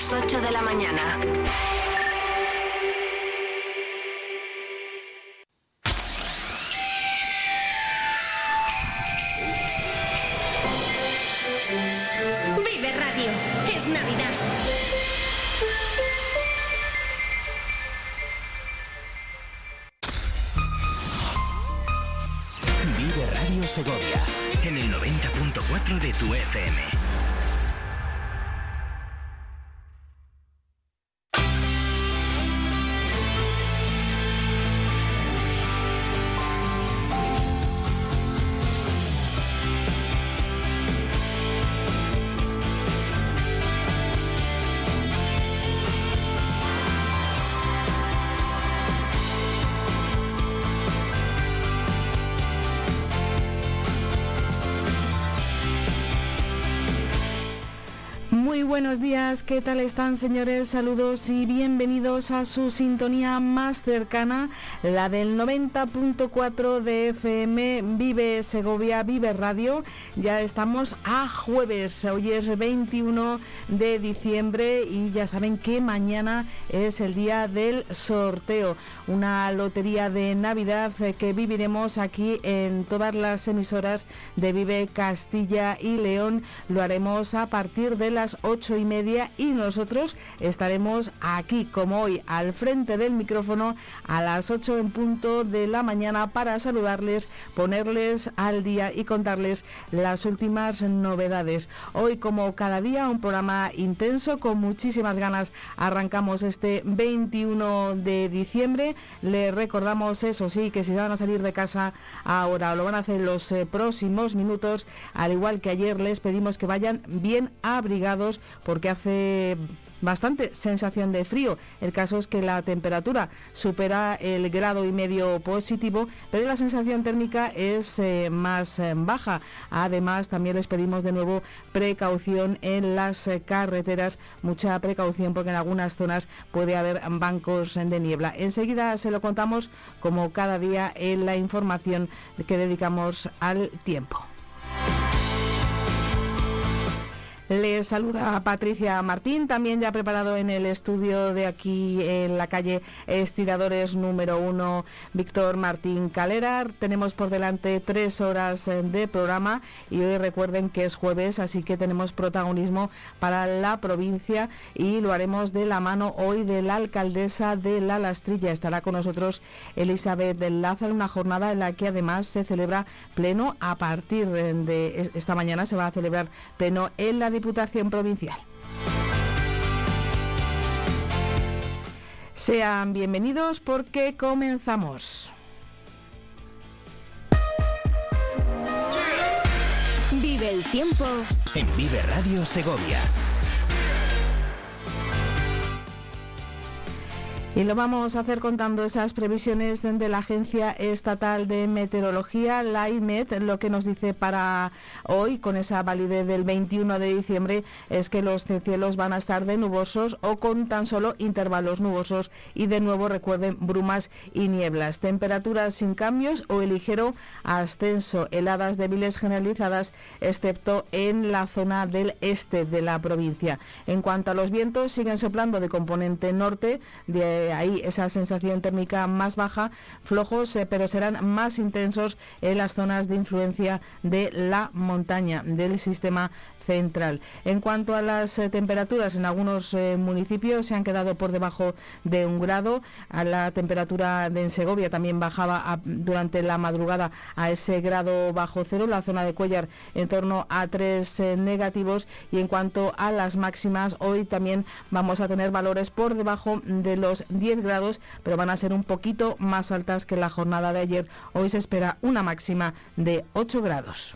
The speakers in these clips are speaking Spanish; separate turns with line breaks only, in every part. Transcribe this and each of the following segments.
las 8 de la mañana.
Vive Radio, es Navidad.
Vive Radio Segovia en el 90.4 de tu FM.
Buenos días, ¿qué tal están señores? Saludos y bienvenidos a su sintonía más cercana, la del 90.4 de FM Vive Segovia, Vive Radio. Ya estamos a jueves, hoy es 21 de diciembre y ya saben que mañana es el día del sorteo, una lotería de Navidad que viviremos aquí en todas las emisoras de Vive Castilla y León. Lo haremos a partir de las 8 y media y nosotros estaremos aquí como hoy al frente del micrófono a las 8 en punto de la mañana para saludarles, ponerles al día y contarles las últimas novedades. Hoy como cada día un programa intenso con muchísimas ganas arrancamos este 21 de diciembre. Le recordamos eso sí que si van a salir de casa ahora lo van a hacer los eh, próximos minutos, al igual que ayer les pedimos que vayan bien abrigados porque hace bastante sensación de frío. El caso es que la temperatura supera el grado y medio positivo, pero la sensación térmica es eh, más eh, baja. Además, también les pedimos de nuevo precaución en las eh, carreteras, mucha precaución porque en algunas zonas puede haber bancos de niebla. Enseguida se lo contamos como cada día en la información que dedicamos al tiempo. Le saluda Patricia Martín, también ya preparado en el estudio de aquí en la calle Estiradores número uno, Víctor Martín Calera. Tenemos por delante tres horas eh, de programa y hoy recuerden que es jueves, así que tenemos protagonismo para la provincia y lo haremos de la mano hoy de la alcaldesa de La Lastrilla. Estará con nosotros Elizabeth del Lázaro, una jornada en la que además se celebra pleno a partir de esta mañana, se va a celebrar pleno en la Diputación Provincial. Sean bienvenidos porque comenzamos.
Vive el tiempo
en Vive Radio Segovia.
Y lo vamos a hacer contando esas previsiones de la Agencia Estatal de Meteorología, la IMET. Lo que nos dice para hoy, con esa validez del 21 de diciembre, es que los cielos van a estar de nubosos o con tan solo intervalos nubosos. Y de nuevo recuerden brumas y nieblas. Temperaturas sin cambios o el ligero ascenso. Heladas débiles generalizadas, excepto en la zona del este de la provincia. En cuanto a los vientos, siguen soplando de componente norte de ahí esa sensación térmica más baja, flojos, eh, pero serán más intensos en las zonas de influencia de la montaña, del sistema central. En cuanto a las eh, temperaturas, en algunos eh, municipios se han quedado por debajo de un grado. A la temperatura de en Segovia también bajaba durante la madrugada a ese grado bajo cero. La zona de Cuellar en torno a tres eh, negativos. Y en cuanto a las máximas, hoy también vamos a tener valores por debajo de los 10 grados, pero van a ser un poquito más altas que la jornada de ayer. Hoy se espera una máxima de 8 grados.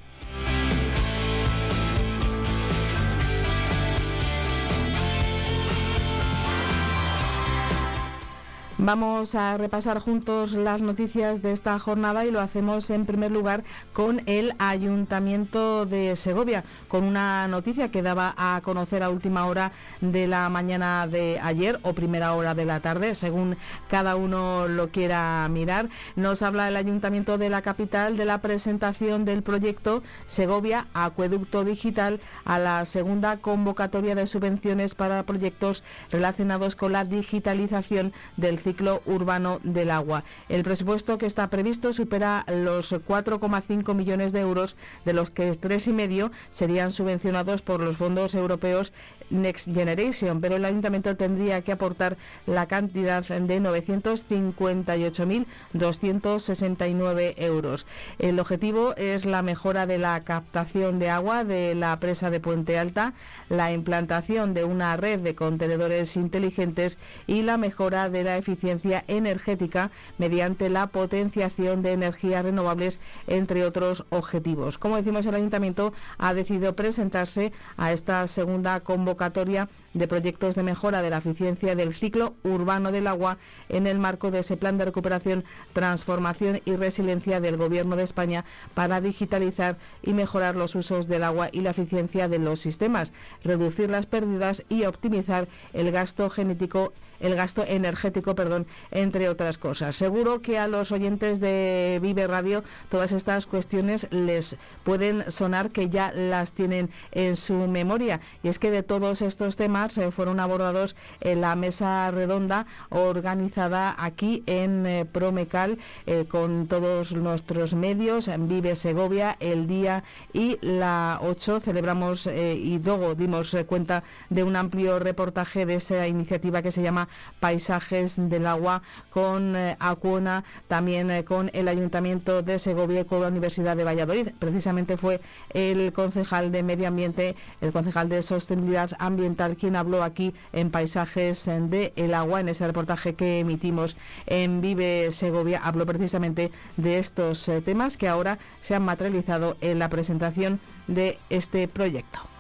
Vamos a repasar juntos las noticias de esta jornada y lo hacemos en primer lugar con el Ayuntamiento de Segovia, con una noticia que daba a conocer a última hora de la mañana de ayer o primera hora de la tarde, según cada uno lo quiera mirar. Nos habla el Ayuntamiento de la capital de la presentación del proyecto Segovia Acueducto Digital a la segunda convocatoria de subvenciones para proyectos relacionados con la digitalización del ciclo urbano del agua. El presupuesto que está previsto supera los 4,5 millones de euros, de los que tres y medio serían subvencionados por los fondos europeos Next Generation, pero el ayuntamiento tendría que aportar la cantidad de 958.269 euros. El objetivo es la mejora de la captación de agua de la presa de Puente Alta, la implantación de una red de contenedores inteligentes y la mejora de la eficiencia energética mediante la potenciación de energías renovables, entre otros objetivos. Como decimos, el ayuntamiento ha decidido presentarse a esta segunda convocatoria de proyectos de mejora de la eficiencia del ciclo urbano del agua en el marco de ese plan de recuperación, transformación y resiliencia del Gobierno de España para digitalizar y mejorar los usos del agua y la eficiencia de los sistemas, reducir las pérdidas y optimizar el gasto genético el gasto energético, perdón, entre otras cosas. Seguro que a los oyentes de Vive Radio todas estas cuestiones les pueden sonar que ya las tienen en su memoria. Y es que de todos estos temas eh, fueron abordados en la mesa redonda organizada aquí en eh, Promecal eh, con todos nuestros medios, en Vive Segovia, el día y la 8 celebramos y luego dimos cuenta de un amplio reportaje de esa iniciativa que se llama paisajes del agua con eh, Acuona, también eh, con el Ayuntamiento de Segovia y con la Universidad de Valladolid. Precisamente fue el concejal de Medio Ambiente, el concejal de Sostenibilidad Ambiental, quien habló aquí en Paisajes del el Agua, en ese reportaje que emitimos en Vive Segovia. Habló precisamente de estos eh, temas que ahora se han materializado en la presentación de este proyecto.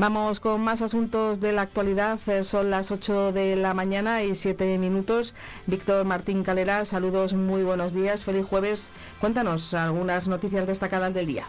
Vamos con más asuntos de la actualidad. Eh, son las 8 de la mañana y 7 minutos. Víctor Martín Calera, saludos, muy buenos días. Feliz jueves. Cuéntanos algunas noticias destacadas del día.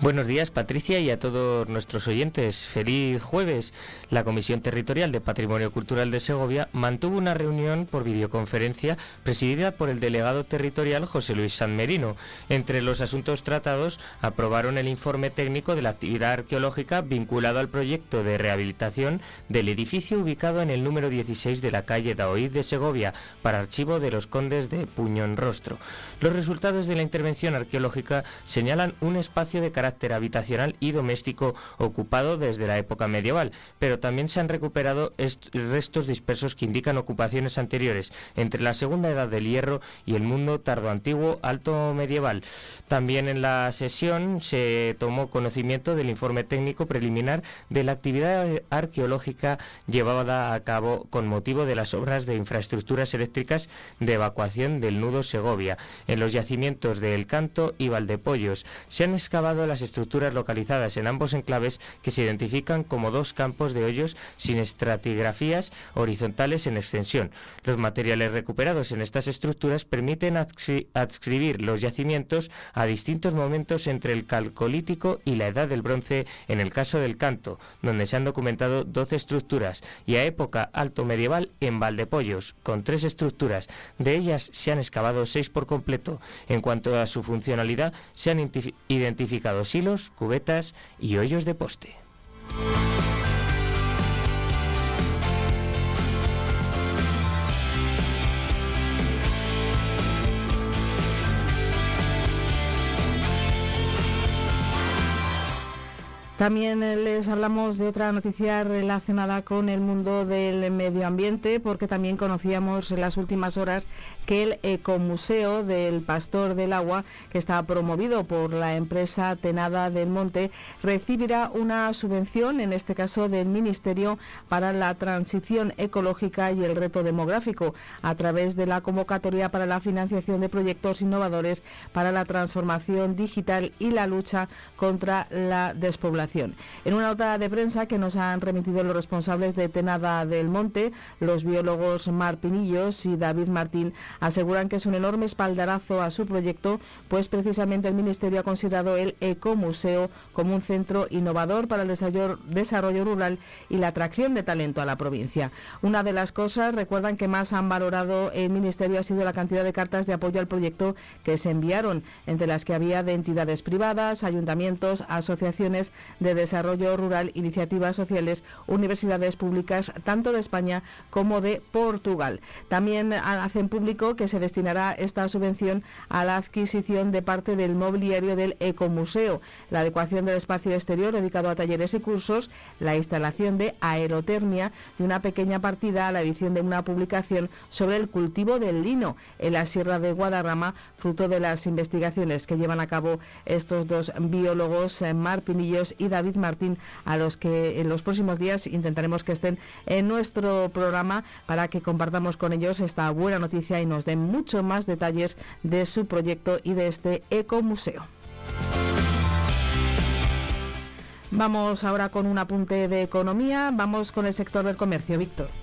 Buenos días, Patricia, y a todos nuestros oyentes. Feliz jueves. La Comisión Territorial de Patrimonio Cultural de Segovia mantuvo una reunión por videoconferencia presidida por el delegado territorial José Luis San Merino. Entre los asuntos tratados, aprobaron el informe técnico de la actividad arqueológica vinculado al proyecto proyecto de rehabilitación del edificio ubicado en el número 16 de la calle Daoíz de Segovia para archivo de los condes de Puñón Rostro. Los resultados de la intervención arqueológica señalan un espacio de carácter habitacional y doméstico ocupado desde la época medieval, pero también se han recuperado restos dispersos que indican ocupaciones anteriores entre la segunda edad del hierro y el mundo tardoantiguo alto medieval. También en la sesión se tomó conocimiento del informe técnico preliminar de la actividad arqueológica llevada a cabo con motivo de las obras de infraestructuras eléctricas de evacuación del nudo Segovia en los yacimientos de El Canto y Valdepollos. Se han excavado las estructuras localizadas en ambos enclaves que se identifican como dos campos de hoyos sin estratigrafías horizontales en extensión. Los materiales recuperados en estas estructuras permiten adscribir los yacimientos a distintos momentos entre el calcolítico y la edad del bronce en el caso del Canto, donde se han documentado 12 estructuras, y a época alto medieval en Valdepollos, con tres estructuras. De ellas se han excavado seis por completo. En cuanto a su funcionalidad, se han identificado silos, cubetas y hoyos de poste.
También eh, les hablamos de otra noticia relacionada con el mundo del medio ambiente, porque también conocíamos en las últimas horas que el Ecomuseo del Pastor del Agua, que está promovido por la empresa Tenada del Monte, recibirá una subvención, en este caso del Ministerio para la Transición Ecológica y el Reto Demográfico, a través de la convocatoria para la financiación de proyectos innovadores para la transformación digital y la lucha contra la despoblación. En una nota de prensa que nos han remitido los responsables de Tenada del Monte, los biólogos Mar Pinillos y David Martín aseguran que es un enorme espaldarazo a su proyecto, pues precisamente el Ministerio ha considerado el Ecomuseo como un centro innovador para el desarrollo rural y la atracción de talento a la provincia. Una de las cosas, recuerdan que más han valorado el Ministerio ha sido la cantidad de cartas de apoyo al proyecto que se enviaron, entre las que había de entidades privadas, ayuntamientos, asociaciones de desarrollo rural, iniciativas sociales, universidades públicas, tanto de España como de Portugal. También hacen público que se destinará esta subvención a la adquisición de parte del mobiliario del Ecomuseo, la adecuación del espacio exterior dedicado a talleres y cursos, la instalación de aerotermia y una pequeña partida a la edición de una publicación sobre el cultivo del lino en la Sierra de Guadarrama, fruto de las investigaciones que llevan a cabo estos dos biólogos, eh, Mar Pinillos y David Martín, a los que en los próximos días intentaremos que estén en nuestro programa para que compartamos con ellos esta buena noticia y nos den mucho más detalles de su proyecto y de este ecomuseo. Vamos ahora con un apunte de economía, vamos con el sector del comercio, Víctor.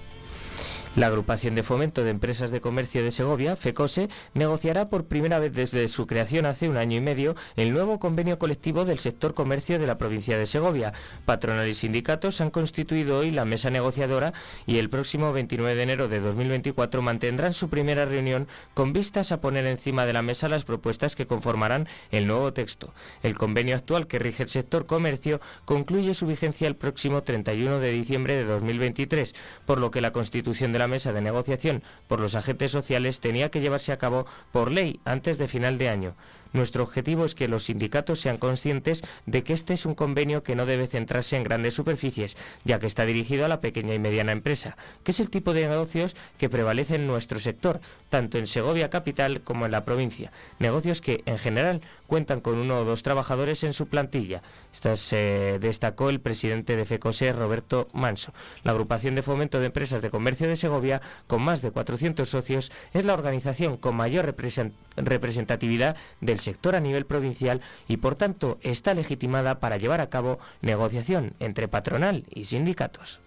La Agrupación de Fomento de Empresas de Comercio de Segovia, FECOSE, negociará por primera vez desde su creación hace un año y medio el nuevo convenio colectivo del sector comercio de la provincia de Segovia. Patronal y sindicatos han constituido hoy la mesa negociadora y el próximo 29 de enero de 2024 mantendrán su primera reunión con vistas a poner encima de la mesa las propuestas que conformarán el nuevo texto. El convenio actual que rige el sector comercio concluye su vigencia el próximo 31 de diciembre de 2023, por lo que la constitución de la mesa de negociación por los agentes sociales tenía que llevarse a cabo por ley antes de final de año. Nuestro objetivo es que los sindicatos sean conscientes de que este es un convenio que no debe centrarse en grandes superficies, ya que está dirigido a la pequeña y mediana empresa, que es el tipo de negocios que prevalece en nuestro sector, tanto en Segovia capital como en la provincia. Negocios que, en general, cuentan con uno o dos trabajadores en su plantilla. Esto se destacó el presidente de FECOSE, Roberto Manso. La agrupación de fomento de empresas de comercio de Segovia, con más de 400 socios, es la organización con mayor representatividad del sector a nivel provincial y, por tanto, está legitimada para llevar a cabo negociación entre patronal y sindicatos.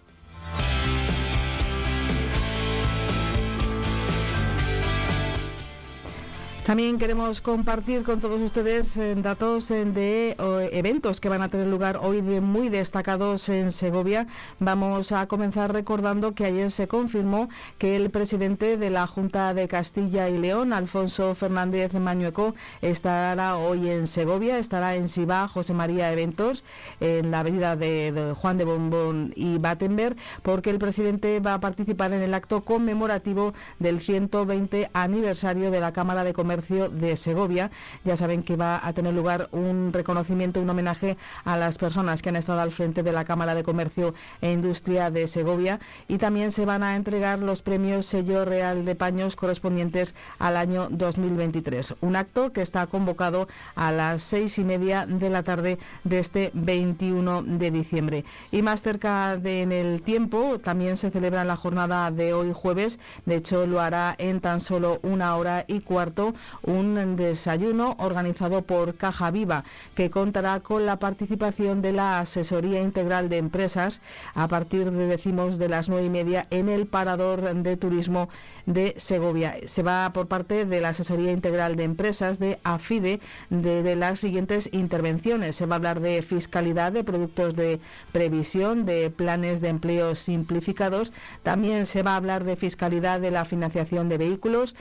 También queremos compartir con todos ustedes eh, datos eh, de eventos que van a tener lugar hoy de muy destacados en Segovia. Vamos a comenzar recordando que ayer se confirmó que el presidente de la Junta de Castilla y León, Alfonso Fernández Mañueco, estará hoy en Segovia, estará en Sibá, José María Eventos, en la avenida de, Juan de Bombón y Battenberg, porque el presidente va a participar en el acto conmemorativo del 120 aniversario de la Cámara de Comercio de Segovia. Ya saben que va a tener lugar un reconocimiento, un homenaje a las personas que han estado al frente de la Cámara de Comercio e Industria de Segovia y también se van a entregar los premios Sello Real de Paños correspondientes al año 2023. Un acto que está convocado a las seis y media de la tarde de este 21 de diciembre. Y más cerca de en el tiempo, también se celebra la jornada de hoy jueves. De hecho, lo hará en tan solo una hora y cuarto un desayuno organizado por Caja Viva, que contará con la participación de la Asesoría Integral de Empresas. A partir de, decimos, de las nueve y media en el Parador de Turismo de Segovia. Se va por parte de la Asesoría Integral de Empresas de AFIDE de, las siguientes intervenciones. Se va a hablar de fiscalidad, de productos de previsión, de planes de empleo simplificados. También se va a hablar de fiscalidad de la financiación de vehículos,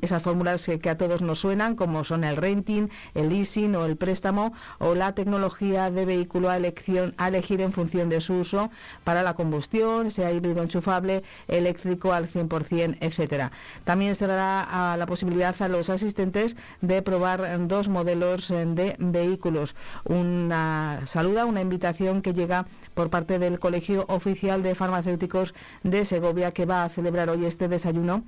esas fórmulas que, a todos nos suenan, como son el renting, el leasing o el préstamo, o la tecnología de vehículo a, elección, a elegir en función de su uso para la combustión, sea híbrido enchufable, eléctrico al 100%, etc. También se dará la posibilidad a los asistentes de probar dos modelos de vehículos. Una saluda, una invitación que llega por parte del Colegio Oficial de Farmacéuticos de Segovia que va a celebrar hoy este desayuno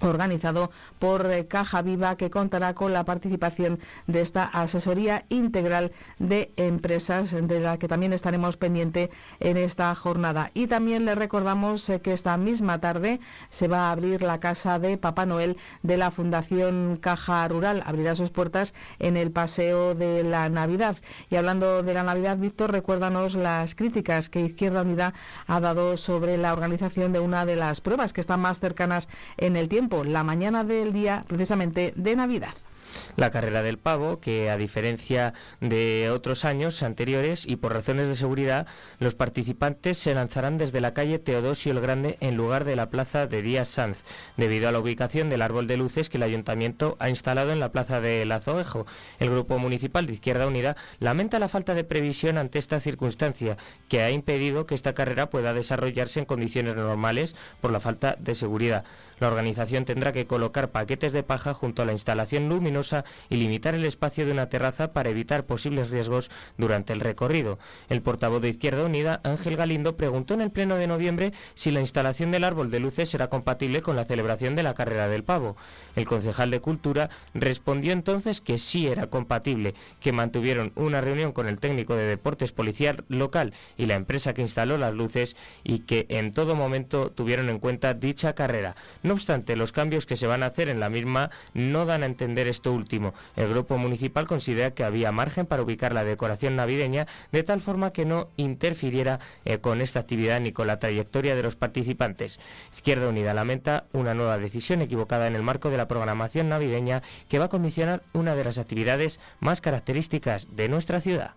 organizado por eh, Caja Viva, que contará con la participación de esta asesoría integral de empresas, de la que también estaremos pendiente en esta jornada. Y también le recordamos eh, que esta misma tarde se va a abrir la casa de Papá Noel de la Fundación Caja Rural. Abrirá sus puertas en el Paseo de la Navidad. Y hablando de la Navidad, Víctor, recuérdanos las críticas que Izquierda Unida ha dado sobre la organización de una de las pruebas que están más cercanas en el tiempo la mañana del día precisamente de Navidad.
La carrera del pavo, que a diferencia de otros años anteriores y por razones de seguridad, los participantes se lanzarán desde la calle Teodosio el Grande en lugar de la plaza de Díaz Sanz, debido a la ubicación del árbol de luces que el ayuntamiento ha instalado en la plaza de Lazoejo. El Grupo Municipal de Izquierda Unida lamenta la falta de previsión ante esta circunstancia, que ha impedido que esta carrera pueda desarrollarse en condiciones normales por la falta de seguridad. La organización tendrá que colocar paquetes de paja junto a la instalación luminosa y limitar el espacio de una terraza para evitar posibles riesgos durante el recorrido. El portavoz de Izquierda Unida, Ángel Galindo, preguntó en el Pleno de noviembre si la instalación del árbol de luces será compatible con la celebración de la carrera del pavo. El concejal de Cultura respondió entonces que sí era compatible, que mantuvieron una reunión con el técnico de deportes policial local y la empresa que instaló las luces y que en todo momento tuvieron en cuenta dicha carrera. No obstante, los cambios que se van a hacer en la misma no dan a entender esto último. El grupo municipal considera que había margen para ubicar la decoración navideña de tal forma que no interfiriera eh, con esta actividad ni con la trayectoria de los participantes. Izquierda Unida lamenta una nueva decisión equivocada en el marco de la programación navideña que va a condicionar una de las actividades más características de nuestra ciudad.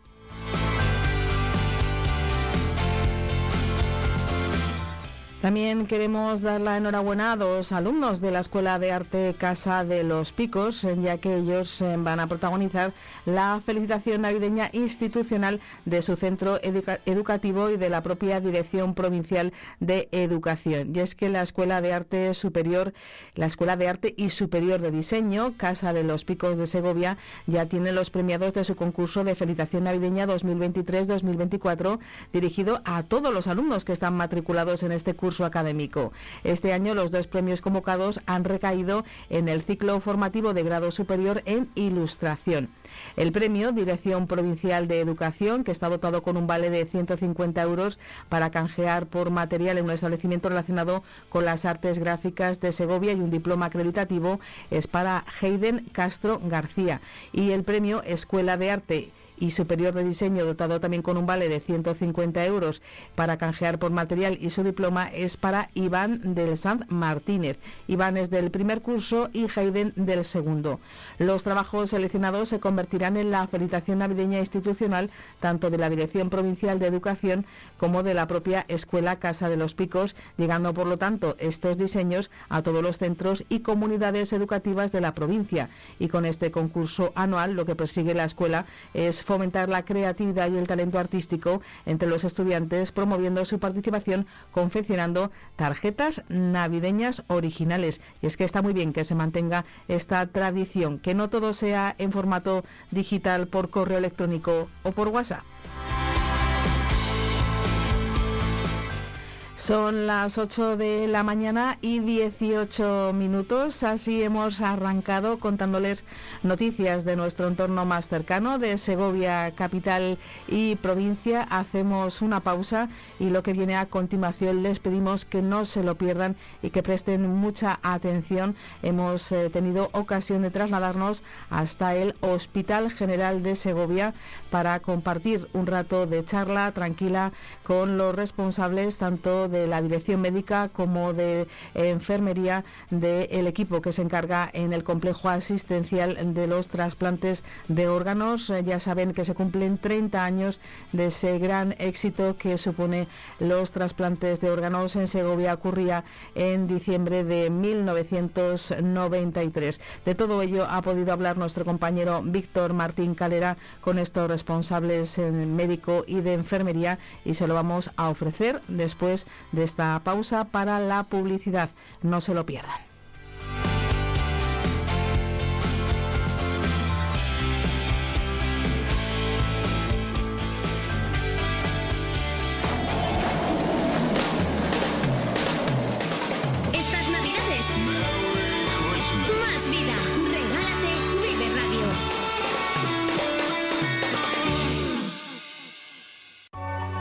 También queremos dar la enhorabuena a dos alumnos de la Escuela de Arte Casa de los Picos, ya que ellos eh, van a protagonizar la felicitación navideña institucional de su centro educativo y de la propia Dirección Provincial de Educación. Y es que la Escuela de Arte Superior, la Escuela de Arte y Superior de Diseño, Casa de los Picos de Segovia, ya tiene los premiados de su concurso de felicitación navideña 2023-2024, dirigido a todos los alumnos que están matriculados en este curso académico. Este año los dos premios convocados han recaído en el ciclo formativo de grado superior en Ilustración. El premio Dirección Provincial de Educación, que está dotado con un vale de 150 euros para canjear por material en un establecimiento relacionado con las artes gráficas de Segovia y un diploma acreditativo, es para Hayden Castro García. Y el premio Escuela de Arte y Superior de Diseño, dotado también con un vale de 150 euros para canjear por material y su diploma, es para Iván del Sanz Martínez. Iván es del primer curso y Hayden del segundo. Los trabajos seleccionados se convertirán en la felicitación navideña institucional tanto de la Dirección Provincial de Educación como de la propia Escuela Casa de los Picos, llegando por lo tanto estos diseños a todos los centros y comunidades educativas de la provincia. Y con este concurso anual lo que persigue la escuela es fomentar la creatividad y el talento artístico entre los estudiantes, promoviendo su participación confeccionando tarjetas navideñas originales. Y es que está muy bien que se mantenga esta tradición, que no todo sea en formato digital por correo electrónico o por WhatsApp. Son las 8 de la mañana y 18 minutos. Así hemos arrancado contándoles noticias de nuestro entorno más cercano, de Segovia, capital y provincia. Hacemos una pausa y lo que viene a continuación les pedimos que no se lo pierdan y que presten mucha atención. Hemos eh, tenido ocasión de trasladarnos hasta el Hospital General de Segovia para compartir un rato de charla tranquila con los responsables tanto de la dirección médica como de enfermería del equipo que se encarga en el complejo asistencial de los trasplantes de órganos. Eh, ya saben que se cumplen 30 años de ese gran éxito que supone los trasplantes de órganos en Segovia. Ocurría en diciembre de 1993. De todo ello ha podido hablar nuestro compañero Víctor Martín Calera con estos responsables en médico y de enfermería y se lo vamos a ofrecer después de esta pausa para la publicidad. No se lo pierdan.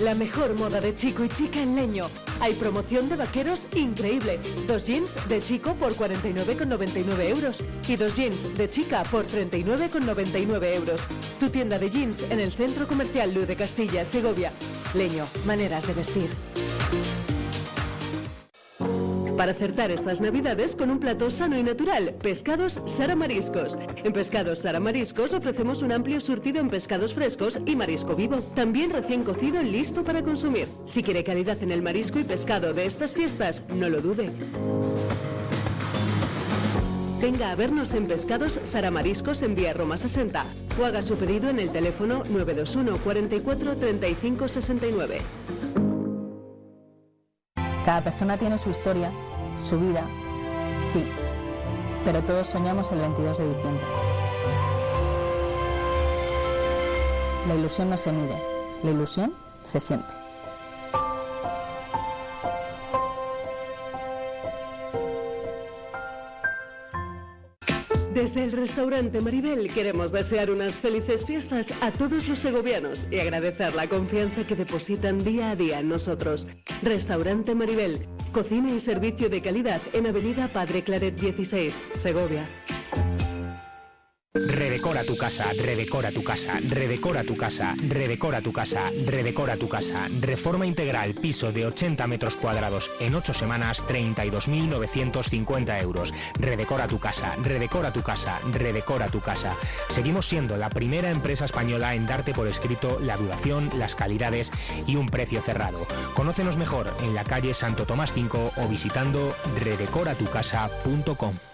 La mejor moda de chico y chica en leño. Hay promoción de vaqueros increíble. Dos jeans de chico por 49,99 euros y dos jeans de chica por 39,99 euros. Tu tienda de jeans en el Centro Comercial Luz de Castilla, Segovia. Leño, maneras de vestir para acertar estas navidades con un plato sano y natural. Pescados Sara Mariscos. En Pescados Sara Mariscos ofrecemos un amplio surtido en pescados frescos y marisco vivo. También recién cocido listo para consumir. Si quiere calidad en el marisco y pescado de estas fiestas, no lo dude. Venga a vernos en Pescados Sara Mariscos en Vía Roma 60 o haga su pedido en el teléfono 921 44 35 69.
Cada persona tiene su historia, su vida, sí, pero todos soñamos el 22 de diciembre. La ilusión no se mide, la ilusión se siente.
Desde el restaurante Maribel queremos desear unas felices fiestas a todos los segovianos y agradecer la confianza que depositan día a día en nosotros. Restaurante Maribel, cocina y servicio de calidad en Avenida Padre Claret 16, Segovia.
Redecora tu casa, redecora tu casa, redecora tu casa, redecora tu casa, redecora tu casa. Reforma integral, piso de 80 metros cuadrados en 8 semanas, 32.950 euros. Redecora tu casa, redecora tu casa, redecora tu casa. Seguimos siendo la primera empresa española en darte por escrito la duración, las calidades y un precio cerrado. Conócenos mejor en la calle Santo Tomás 5 o visitando redecoratucasa.com.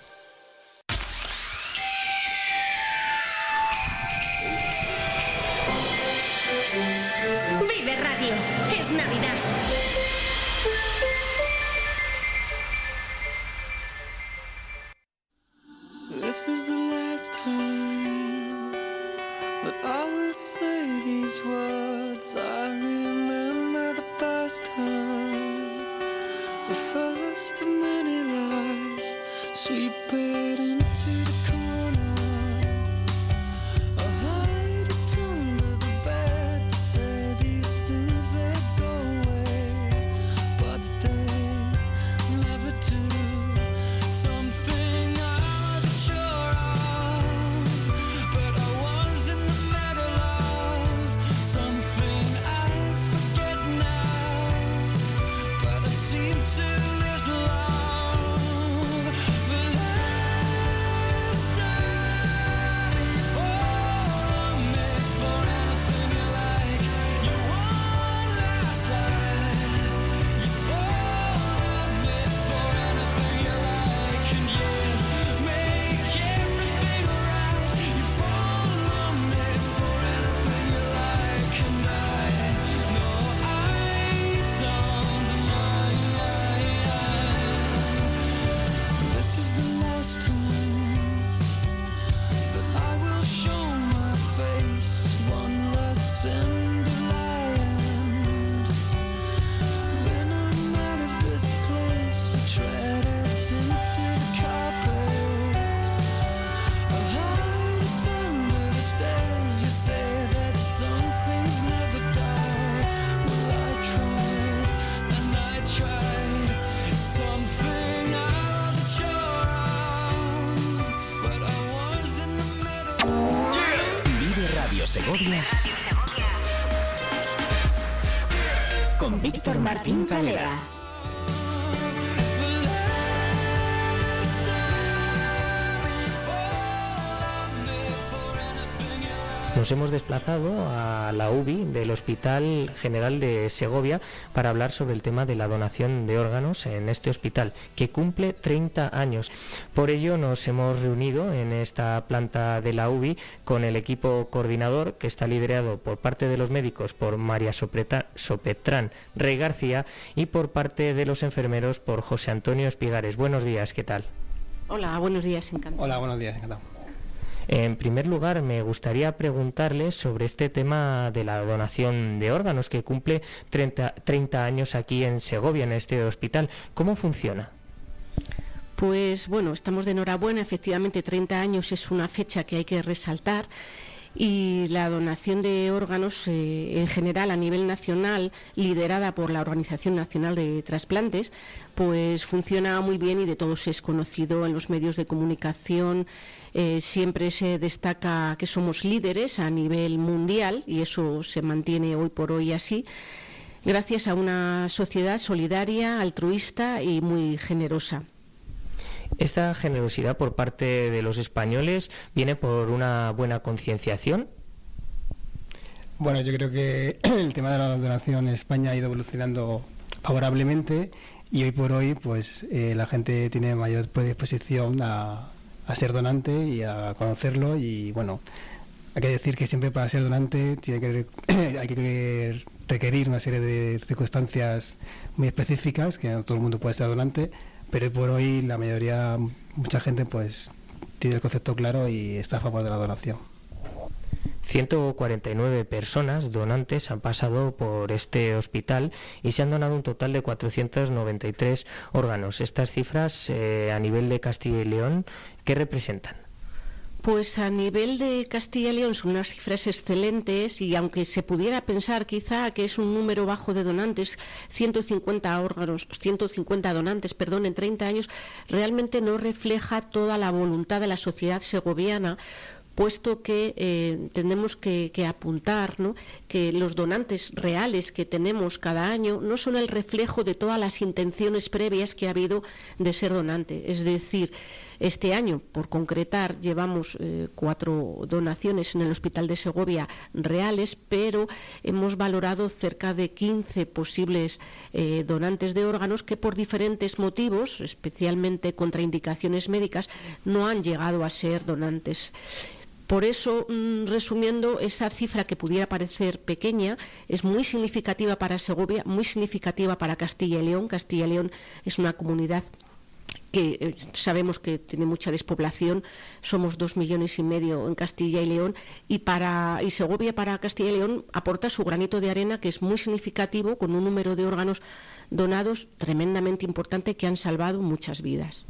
Con
Nos hemos desplazado a la UBI del Hospital General de Segovia para hablar sobre el tema de la donación de órganos en este hospital, que cumple 30 años. Por ello nos hemos reunido en esta planta de la UBI con el equipo coordinador que está liderado por parte de los médicos por María Sopetrán Rey García y por parte de los enfermeros por José Antonio Espigares. Buenos días, ¿qué tal?
Hola, buenos días, encantado.
Hola, buenos días, encantado.
En primer lugar, me gustaría preguntarle sobre este tema de la donación de órganos que cumple 30, 30 años aquí en Segovia, en este hospital. ¿Cómo funciona?
Pues bueno, estamos de enhorabuena. Efectivamente, 30 años es una fecha que hay que resaltar y la donación de órganos eh, en general a nivel nacional, liderada por la Organización Nacional de Trasplantes, pues funciona muy bien y de todos es conocido en los medios de comunicación. Eh, siempre se destaca que somos líderes a nivel mundial y eso se mantiene hoy por hoy así, gracias a una sociedad solidaria, altruista y muy generosa.
¿Esta generosidad por parte de los españoles viene por una buena concienciación?
Bueno, yo creo que el tema de la donación en España ha ido evolucionando favorablemente y hoy por hoy pues eh, la gente tiene mayor predisposición a, ser donante y a conocerlo y bueno, hay que decir que siempre para ser donante tiene que, hay que requerir una serie de circunstancias muy específicas, que no todo el mundo puede ser donante, pero por hoy la mayoría, mucha gente pues tiene el concepto claro y está a favor de la donación.
149 personas donantes han pasado por este hospital y se han donado un total de 493 órganos. Estas cifras eh, a nivel de Castilla y León, ¿qué representan?
Pues a nivel de Castilla y León son unas cifras excelentes y aunque se pudiera pensar quizá que es un número bajo de donantes, 150 órganos, 150 donantes, perdón, en 30 años, realmente no refleja toda la voluntad de la sociedad segoviana puesto que eh, tenemos que, apuntar que los donantes reales que tenemos cada año no son el reflejo de todas las intenciones previas que ha habido de ser donante. Es decir, este año, por concretar, llevamos eh, cuatro donaciones en el Hospital de Segovia reales, pero hemos valorado cerca de 15 posibles eh, donantes de órganos que por diferentes motivos, especialmente contraindicaciones médicas, no han llegado a ser donantes. Por eso, mm, resumiendo, esa cifra que pudiera parecer pequeña es muy significativa para Segovia, muy significativa para Castilla y León. Castilla y León es una comunidad que eh, sabemos que tiene mucha despoblación, somos dos millones y medio en Castilla y León, y, Segovia para Castilla y León aporta su granito de arena, que es muy significativo, con un número de órganos donados tremendamente importante que han salvado muchas vidas.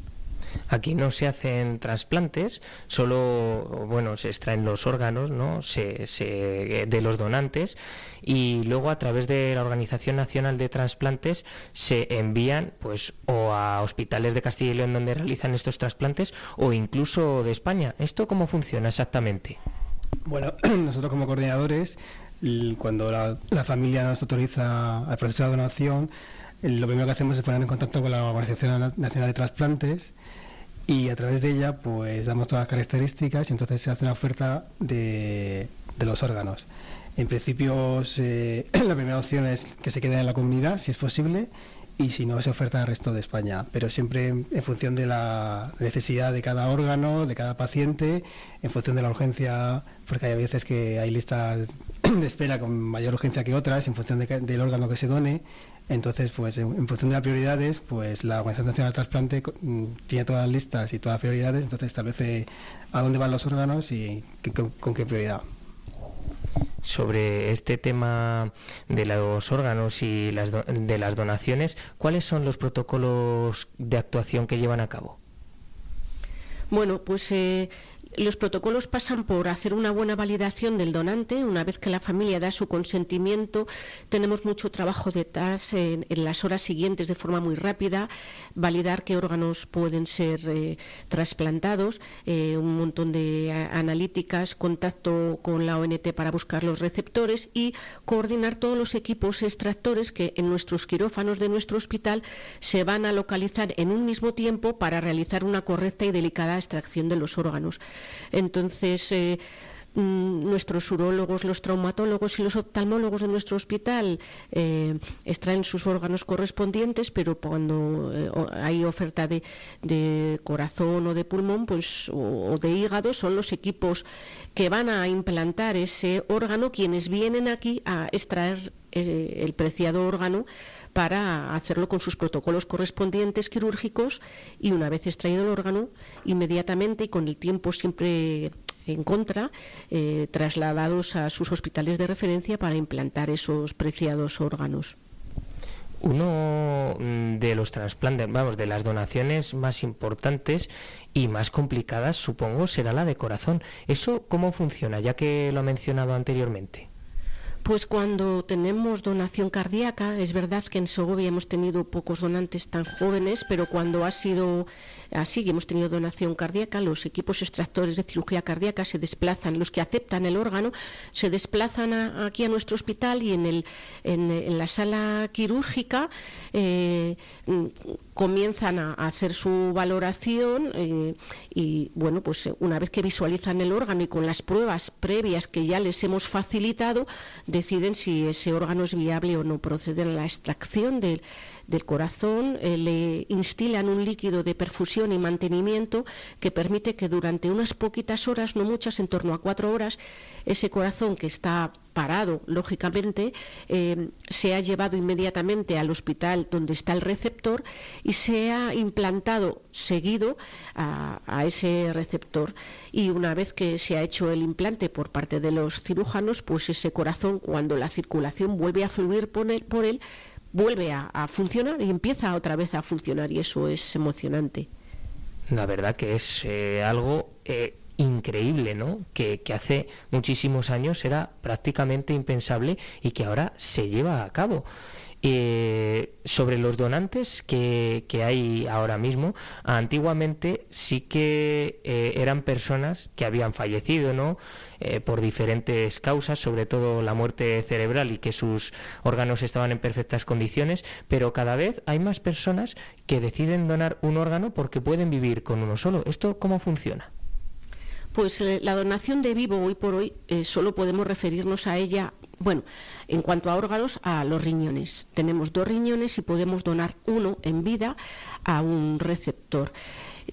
Aquí no se hacen trasplantes, solo bueno, se extraen los órganos ¿no? de los donantes y luego a través de la Organización Nacional de Trasplantes se envían pues o a hospitales de Castilla y León donde realizan estos trasplantes o incluso de España. ¿Esto cómo funciona exactamente?
Bueno, nosotros como coordinadores, cuando la, la familia nos autoriza al proceso de donación, lo primero que hacemos es poner en contacto con la Organización Nacional de Trasplantes y a través de ella pues damos todas las características y entonces se hace una oferta de, los órganos. En principio la primera opción es que se quede en la comunidad, si es posible, y si no se oferta al resto de España, pero siempre en función de la necesidad de cada órgano, de cada paciente, en función de la urgencia, porque hay veces que hay listas de espera con mayor urgencia que otras, en función del órgano que se done, entonces, pues en, función de las prioridades, pues la Organización Nacional de Trasplante mm, tiene todas las listas y todas las prioridades, entonces establece a dónde van los órganos y con, qué prioridad
sobre este tema de los órganos y las de las donaciones, ¿cuáles son los protocolos de actuación que llevan a cabo?
Bueno, pues eh, los protocolos pasan por hacer una buena validación del donante. Una vez que la familia da su consentimiento, tenemos mucho trabajo detrás en, en las horas siguientes de forma muy rápida, validar qué órganos pueden ser eh, trasplantados, eh, un montón de analíticas, contacto con la ONT para buscar los receptores y coordinar todos los equipos extractores que en nuestros quirófanos de nuestro hospital se van a localizar en un mismo tiempo para realizar una correcta y delicada extracción de los órganos. Entonces, eh, mm, nuestros urólogos, los traumatólogos y los oftalmólogos de nuestro hospital eh, extraen sus órganos correspondientes, pero cuando eh, hay oferta de, corazón o de pulmón pues, o, de hígado, son los equipos que van a implantar ese órgano quienes vienen aquí a extraer el preciado órgano para hacerlo con sus protocolos correspondientes quirúrgicos y una vez extraído el órgano, inmediatamente y con el tiempo siempre en contra, eh, trasladados a sus hospitales de referencia para implantar esos preciados órganos.
Uno mm, de los trasplantes, vamos, de las donaciones más importantes y más complicadas, supongo, será la de corazón. ¿Eso cómo funciona, ya que lo ha mencionado anteriormente?
Pues cuando tenemos donación cardíaca, es verdad que en Segovia hemos tenido pocos donantes tan jóvenes, pero cuando ha sido así y hemos tenido donación cardíaca, los equipos extractores de cirugía cardíaca se desplazan, los que aceptan el órgano, se desplazan aquí a nuestro hospital y en, la sala quirúrgica eh, comienzan a, hacer su valoración eh, y bueno, pues eh, una vez que visualizan el órgano y con las pruebas previas que ya les hemos facilitado, deciden si ese órgano es viable o no. Proceden a la extracción del del corazón, eh, le instilan un líquido de perfusión y mantenimiento que permite que durante unas poquitas horas, no muchas, en torno a cuatro horas, ese corazón que está parado, lógicamente, eh, se ha llevado inmediatamente al hospital donde está el receptor y se ha implantado seguido a, ese receptor. Y una vez que se ha hecho el implante por parte de los cirujanos, pues ese corazón, cuando la circulación vuelve a fluir por él vuelve a, funcionar y empieza otra vez a funcionar y eso es emocionante.
La verdad que es eh, algo eh, increíble, ¿no? Que, hace muchísimos años era prácticamente impensable y que ahora se lleva a cabo. Eh, sobre los donantes que, hay ahora mismo, antiguamente sí que eran personas que habían fallecido, ¿no? Eh, por diferentes causas, sobre todo la muerte cerebral y que sus órganos estaban en perfectas condiciones, pero cada vez hay más personas que deciden donar un órgano porque pueden vivir con uno solo. ¿Esto cómo funciona?
Pues eh, la donación de vivo hoy por hoy eh, solo podemos referirnos a ella, bueno, en cuanto a órganos, a los riñones. Tenemos dos riñones y podemos donar uno en vida a un receptor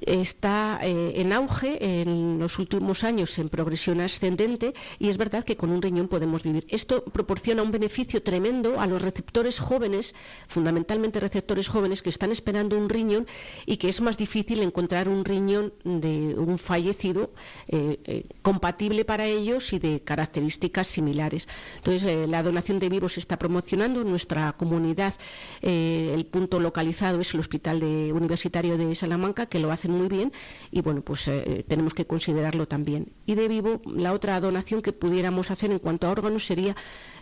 está eh, en auge en los últimos años en progresión ascendente y es verdad que con un riñón podemos vivir. Esto proporciona un beneficio tremendo a los receptores jóvenes, fundamentalmente receptores jóvenes que están esperando un riñón y que es más difícil encontrar un riñón de un fallecido eh, eh, compatible para ellos y de características similares. Entonces, la donación de vivos se está promocionando en nuestra comunidad. el punto localizado es el Hospital Universitario de Salamanca, que lo hace muy bien y bueno, pues eh, tenemos que considerarlo también. Y de vivo, la otra donación que pudiéramos hacer en cuanto a órganos sería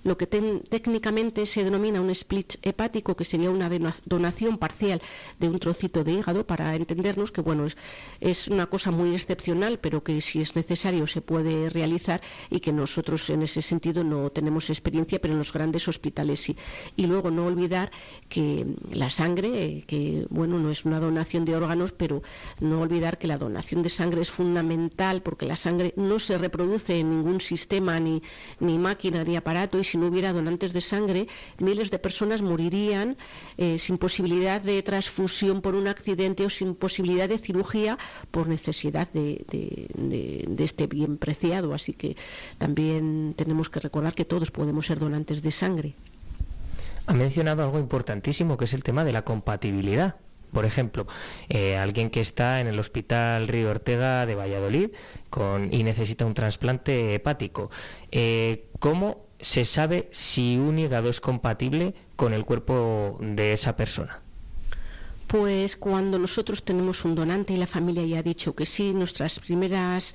lo que técnicamente se denomina un split hepático, que sería una donación parcial de un trocito de hígado, para entendernos que bueno, es, una cosa muy excepcional, pero que si es necesario se puede realizar y que nosotros en ese sentido no tenemos experiencia, pero en los grandes hospitales sí. Y luego no olvidar que la sangre, que bueno, no es una donación de órganos, pero no olvidar que la donación de sangre es fundamental porque la sangre no se reproduce en ningún sistema, ni, ni máquina, ni aparato, no hubiera donantes de sangre, miles de personas morirían eh, sin posibilidad de transfusión por un accidente o sin posibilidad de cirugía por necesidad de, este bien preciado. Así que también tenemos que recordar que todos podemos ser donantes de sangre.
Ha mencionado algo importantísimo que es el tema de la compatibilidad. Por ejemplo, eh, alguien que está en el Hospital Río Ortega de Valladolid y necesita un trasplante hepático. Eh, ¿Cómo se sabe si un hígado es compatible con el cuerpo de esa persona?
Pues cuando nosotros tenemos un donante y la familia ya ha dicho que sí, nuestras primeras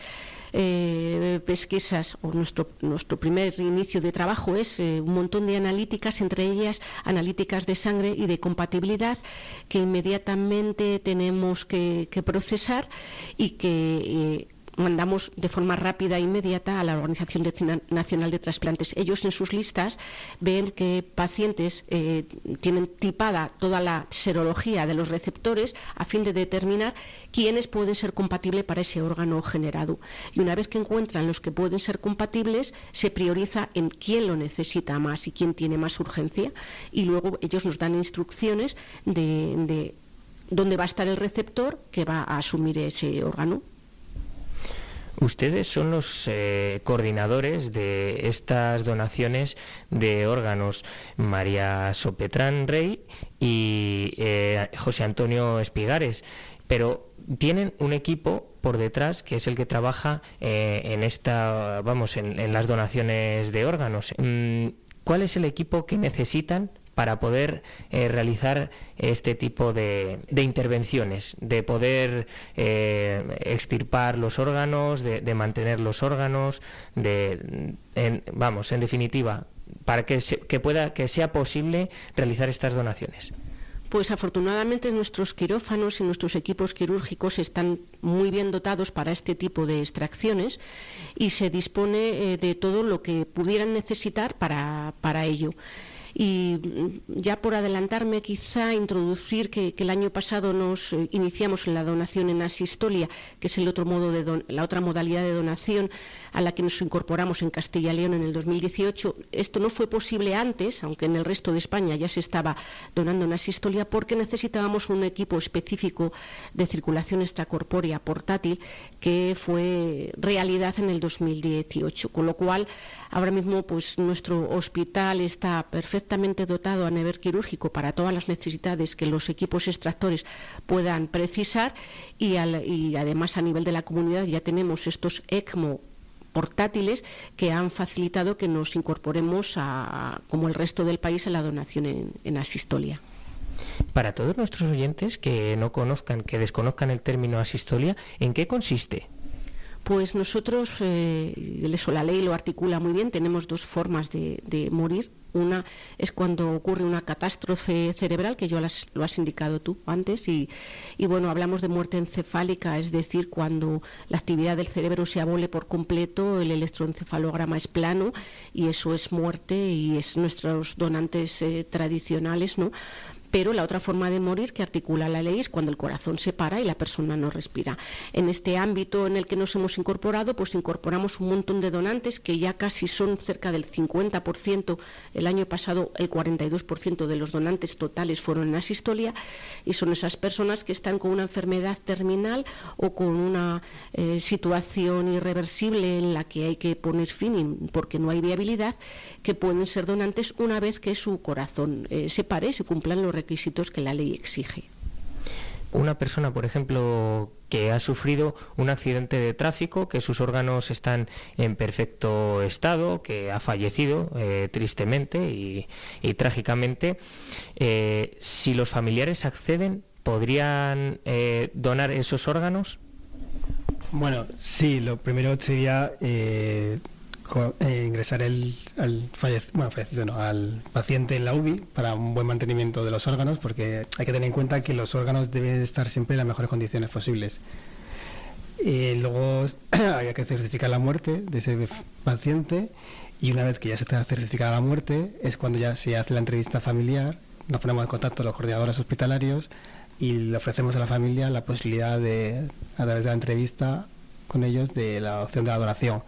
eh, pesquisas o nuestro, nuestro primer inicio de trabajo es eh, un montón de analíticas, entre ellas analíticas de sangre y de compatibilidad que inmediatamente tenemos que, procesar y que eh, mandamos de forma rápida e inmediata a la Organización Nacional de Trasplantes. Ellos en sus listas ven que pacientes eh, tienen tipada toda la serología de los receptores a fin de determinar quiénes pueden ser compatibles para ese órgano generado. Y una vez que encuentran los que pueden ser compatibles, se prioriza en quién lo necesita más y quién tiene más urgencia. Y luego ellos nos dan instrucciones de, de dónde va a estar el receptor que va a asumir ese órgano.
Ustedes son los eh, coordinadores de estas donaciones de órganos, María Sopetrán Rey y eh, José Antonio Espigares, pero tienen un equipo por detrás que es el que trabaja eh, en esta, vamos, en, las donaciones de órganos. Mm, ¿Cuál es el equipo que necesitan para poder eh, realizar este tipo de, intervenciones, de poder eh, extirpar los órganos, de, mantener los órganos, de, vamos, en definitiva, para que, que, pueda, que sea posible realizar estas donaciones.
Pues afortunadamente nuestros quirófanos y nuestros equipos quirúrgicos están muy bien dotados para este tipo de extracciones y se dispone eh, de todo lo que pudieran necesitar para, para ello. Y mm, ya por adelantarme, quizá introducir que, el año pasado nos eh, iniciamos en la donación en asistolia, que es el otro modo de la otra modalidad de donación a la que nos incorporamos en Castilla y León en el 2018. Esto no fue posible antes, aunque en el resto de España ya se estaba donando en asistolia, porque necesitábamos un equipo específico de circulación extracorpórea portátil que fue realidad en el 2018, con lo cual ahora mismo pues nuestro hospital está perfectamente dotado a nivel quirúrgico para todas las necesidades que los equipos extractores puedan precisar y además a nivel de la comunidad ya tenemos estos ECMO portátiles que han facilitado que nos incorporemos a, como el resto del país a la donación en, asistolia.
Para todos nuestros oyentes que no conozcan, que desconozcan el término asistolia, ¿en qué consiste?
Pues nosotros, eh, eso la ley lo articula muy bien, tenemos dos formas de, de morir una es cuando ocurre una catástrofe cerebral, que yo lo has indicado tú antes, y, bueno, hablamos de muerte encefálica, es decir, cuando la actividad del cerebro se abole por completo, el electroencefalograma es plano y eso es muerte y es nuestros donantes eh, tradicionales, ¿no? Pero la otra forma de morir que articula la ley es cuando el corazón se para y la persona no respira. En este ámbito en el que nos hemos incorporado, pues incorporamos un montón de donantes que ya casi son cerca del 50%, el año pasado el 42% de los donantes totales fueron en asistolia y son esas personas que están con una enfermedad terminal o con una eh, situación irreversible en la que hay que poner fin porque no hay viabilidad, que pueden ser donantes una vez que su corazón eh, se pare se cumplan los requisitos que la ley exige.
Una persona, por ejemplo, que ha sufrido un accidente de tráfico, que sus órganos están en perfecto estado, que ha fallecido eh, tristemente y, trágicamente, eh, si los familiares acceden, ¿podrían eh, donar esos órganos?
Bueno, sí, lo primero sería eh, ingresar el, al, al paciente en la UBI para un buen mantenimiento de los órganos, porque hay que tener en cuenta que los órganos deben estar siempre en las mejores condiciones posibles. y luego había que certificar la muerte de ese paciente y una vez que ya se está certificada la muerte es cuando ya se hace la entrevista familiar, nos ponemos en contacto los coordinadores hospitalarios y le ofrecemos a la familia la posibilidad de, a través de la entrevista con ellos, de la opción de la donación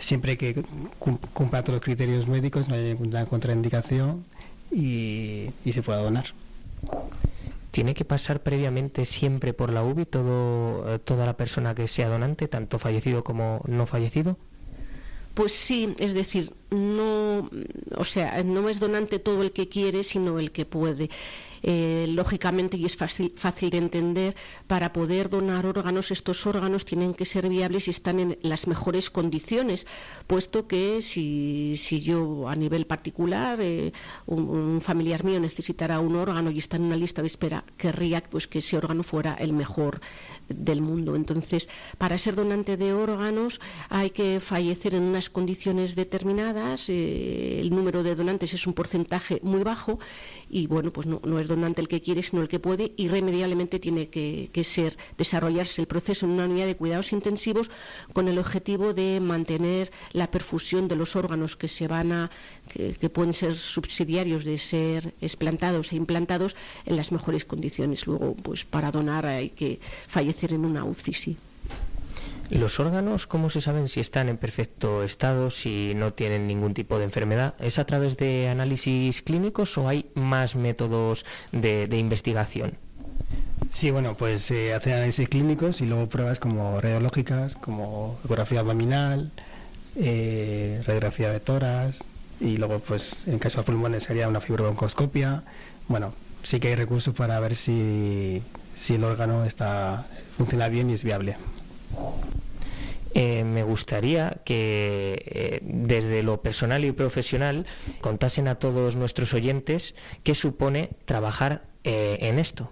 siempre que cumpla todos los criterios médicos, no haya ninguna contraindicación y, se pueda donar.
¿Tiene que pasar previamente siempre por la UBI todo, eh, toda la persona que sea donante, tanto fallecido como no fallecido?
Pues sí, es decir, no, o sea, no es donante todo el que quiere, sino el que puede. Eh, lógicamente, y es fácil, fácil de entender, para poder donar órganos, estos órganos tienen que ser viables y están en las mejores condiciones, puesto que si, si yo a nivel particular, eh, un, familiar mío necesitara un órgano y está en una lista de espera, querría pues, que ese órgano fuera el mejor del mundo. Entonces, para ser donante de órganos hay que fallecer en unas condiciones determinadas eh, el número de donantes es un porcentaje muy bajo y bueno, pues no, es donante el que quiere, sino el que puede, irremediablemente tiene que, ser, desarrollarse el proceso en una unidad de cuidados intensivos con el objetivo de mantener la perfusión de los órganos que se van a, que, pueden ser subsidiarios de ser explantados e implantados en las mejores condiciones. Luego, pues para donar hay que fallecer en una UCI, sí.
¿Los órganos cómo se saben si están en perfecto estado, si no tienen ningún tipo de enfermedad? ¿Es a través de análisis clínicos o hay más métodos de, investigación?
Sí, bueno, pues se hacen análisis clínicos y luego pruebas como radiológicas, como ecografía abdominal, eh, radiografía de toras y luego, pues en caso de pulmones sería una fibrobroncoscopia. Bueno, sí que hay recursos para ver si, si el órgano está funciona bien y es viable.
Eh, me gustaría que eh, desde lo personal y profesional contasen a todos nuestros oyentes qué supone trabajar eh, en esto.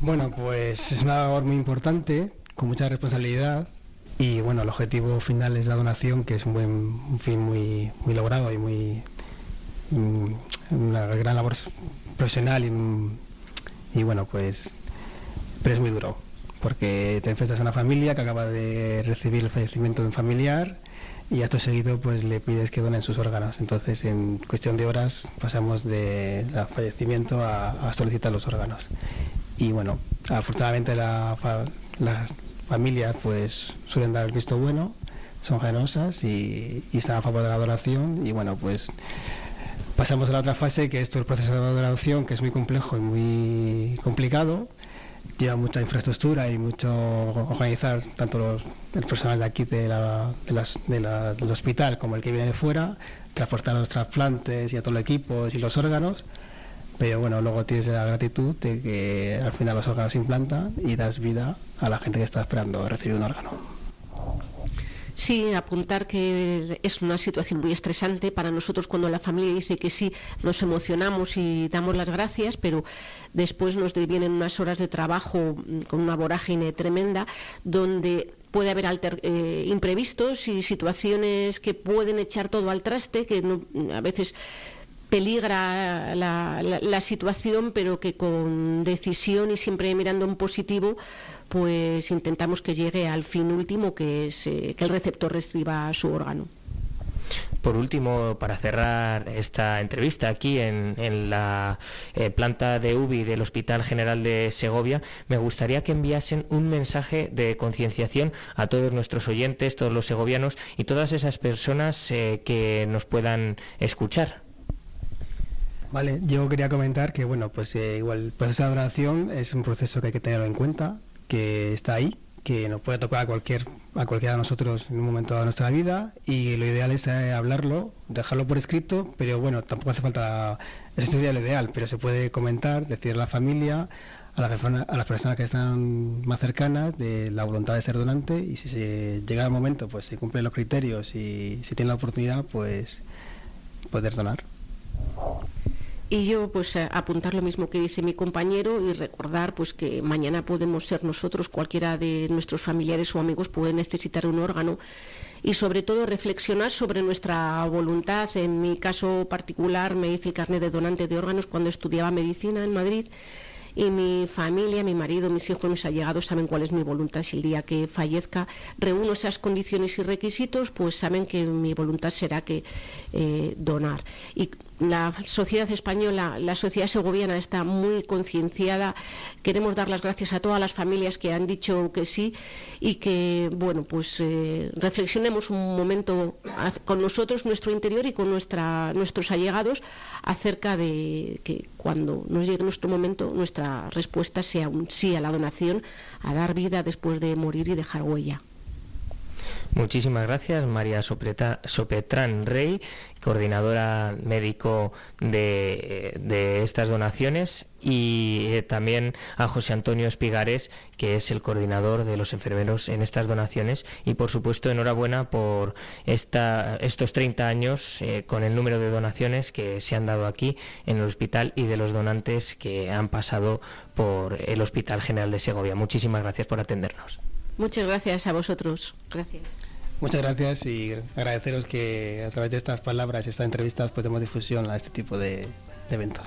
Bueno, pues es una labor muy importante, con mucha responsabilidad y bueno, el objetivo final es la donación, que es un buen fin muy, muy logrado y muy mm, una gran labor profesional y, y bueno, pues pero es muy duro porque te enfrentas a una familia que acaba de recibir el fallecimiento de un familiar y acto seguido pues le pides que donen sus órganos. Entonces en cuestión de horas pasamos de fallecimiento a, solicitar los órganos. Y bueno, afortunadamente las familias pues suelen dar el visto bueno, son generosas y, y, están a favor de la donación y bueno pues pasamos a la otra fase que es todo el proceso de donación que es muy complejo y muy complicado lleva mucha infraestructura y mucho organizar tanto el personal de aquí de del hospital como el que viene de fuera, transportar los trasplantes y a todo el equipo y los órganos. Pero bueno, luego tienes la gratitud de que al final los órganos se implantan y das vida a la gente que está esperando recibir un órgano.
Sí, apuntar que es una situación muy estresante para nosotros cuando la familia dice que sí, nos emocionamos y damos las gracias, pero después nos vienen unas horas de trabajo mm, con una vorágine tremenda donde puede haber eh, imprevistos y situaciones que pueden echar todo al traste, que a veces peligra la, situación, pero que con decisión y siempre mirando en positivo, pues intentamos que llegue al fin último, que es eh, que el receptor reciba su órgano.
Por último, para cerrar esta entrevista aquí en, la eh, planta de UBI del Hospital General de Segovia, me gustaría que enviasen un mensaje de concienciación a todos nuestros oyentes, todos los segovianos y todas esas personas eh, que nos puedan escuchar.
Vale, yo quería comentar que bueno, pues igual el proceso de donación es un proceso que hay que tenerlo en cuenta que está ahí, que nos puede tocar a cualquier a cualquiera de nosotros en un momento de nuestra vida y lo ideal es eh, hablarlo, dejarlo por escrito, pero bueno, tampoco hace falta, eso sería lo ideal, pero se puede comentar, decir a la familia, a, a las personas que están más cercanas de la voluntad de ser donante y si se llega el momento, pues se cumplen los criterios y si tiene la oportunidad, pues poder donar.
Y yo pues apuntar lo mismo que dice mi compañero y recordar pues que mañana podemos ser nosotros, cualquiera de nuestros familiares o amigos puede necesitar un órgano y sobre todo reflexionar sobre nuestra voluntad. En mi caso particular me hice carnet de donante de órganos cuando estudiaba medicina en Madrid y mi familia, mi marido, mis hijos, mis allegados saben cuál es mi voluntad. Si el día que fallezca reúno esas condiciones y requisitos, pues saben que mi voluntad será que eh, donar. La sociedad española, la sociedad segoviana está muy concienciada. Queremos dar las gracias a todas las familias que han dicho que sí y que, bueno, pues eh, reflexionemos un momento con nosotros, nuestro interior y con nuestros allegados acerca de que cuando nos llegue nuestro momento, nuestra respuesta sea un sí a la donación, a dar vida después de morir y dejar huella.
Muchísimas gracias, María Sopetrán Rey, coordinadora médico de, estas donaciones, y eh, también a José Antonio Espigares, que es el coordinador de los enfermeros en estas donaciones. Y por supuesto, enhorabuena por esta, estos 30 años eh, con el número de donaciones que se han dado aquí en el hospital y de los donantes que han pasado por el Hospital General de Segovia. Muchísimas gracias por atendernos.
Muchas gracias a vosotros. Gracias.
Muchas gracias y agradeceros que a través de estas palabras y estas entrevistas pues demos difusión a este tipo de, de eventos.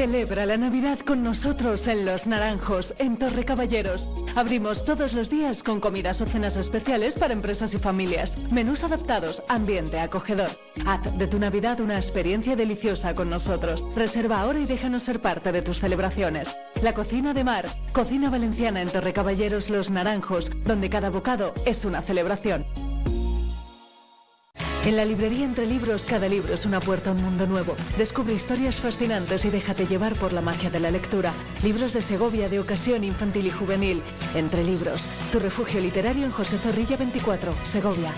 Celebra la Navidad con nosotros en Los Naranjos, en Torre Caballeros. Abrimos todos los días con comidas o cenas especiales para empresas y familias. Menús adaptados, ambiente acogedor. Haz de tu Navidad una experiencia deliciosa con nosotros. Reserva ahora y déjanos ser parte de tus celebraciones. La cocina de mar, cocina valenciana en Torre Caballeros Los Naranjos, donde cada bocado es una celebración. En la librería Entre Libros, cada libro es una puerta a un mundo nuevo. Descubre historias fascinantes y déjate llevar por la magia de la lectura. Libros de Segovia de ocasión infantil y juvenil. Entre Libros, tu refugio literario en José Zorrilla 24, Segovia.